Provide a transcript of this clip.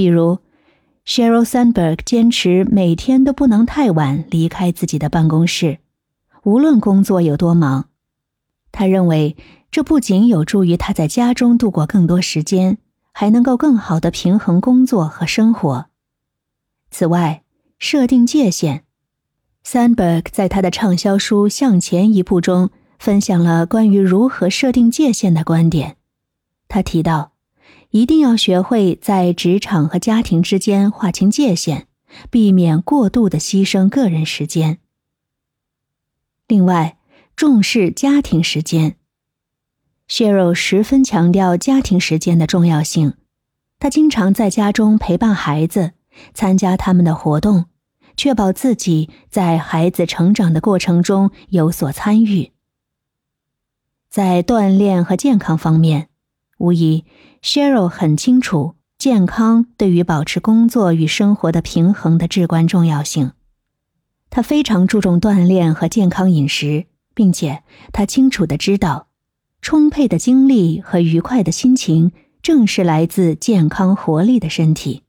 比如，Sheryl Sandberg 坚持每天都不能太晚离开自己的办公室，无论工作有多忙。他认为这不仅有助于他在家中度过更多时间，还能够更好的平衡工作和生活。此外，设定界限。Sandberg 在他的畅销书《向前一步》中分享了关于如何设定界限的观点。他提到，一定要学会在职场和家庭之间划清界限，避免过度的牺牲个人时间。另外，重视家庭时间。Sheryl 十分强调家庭时间的重要性，他经常在家中陪伴孩子，参加他们的活动。确保自己在孩子成长的过程中有所参与。在锻炼和健康方面，无疑，Cheryl 很清楚健康对于保持工作与生活的平衡的至关重要性。他非常注重锻炼和健康饮食，并且他清楚的知道，充沛的精力和愉快的心情正是来自健康活力的身体。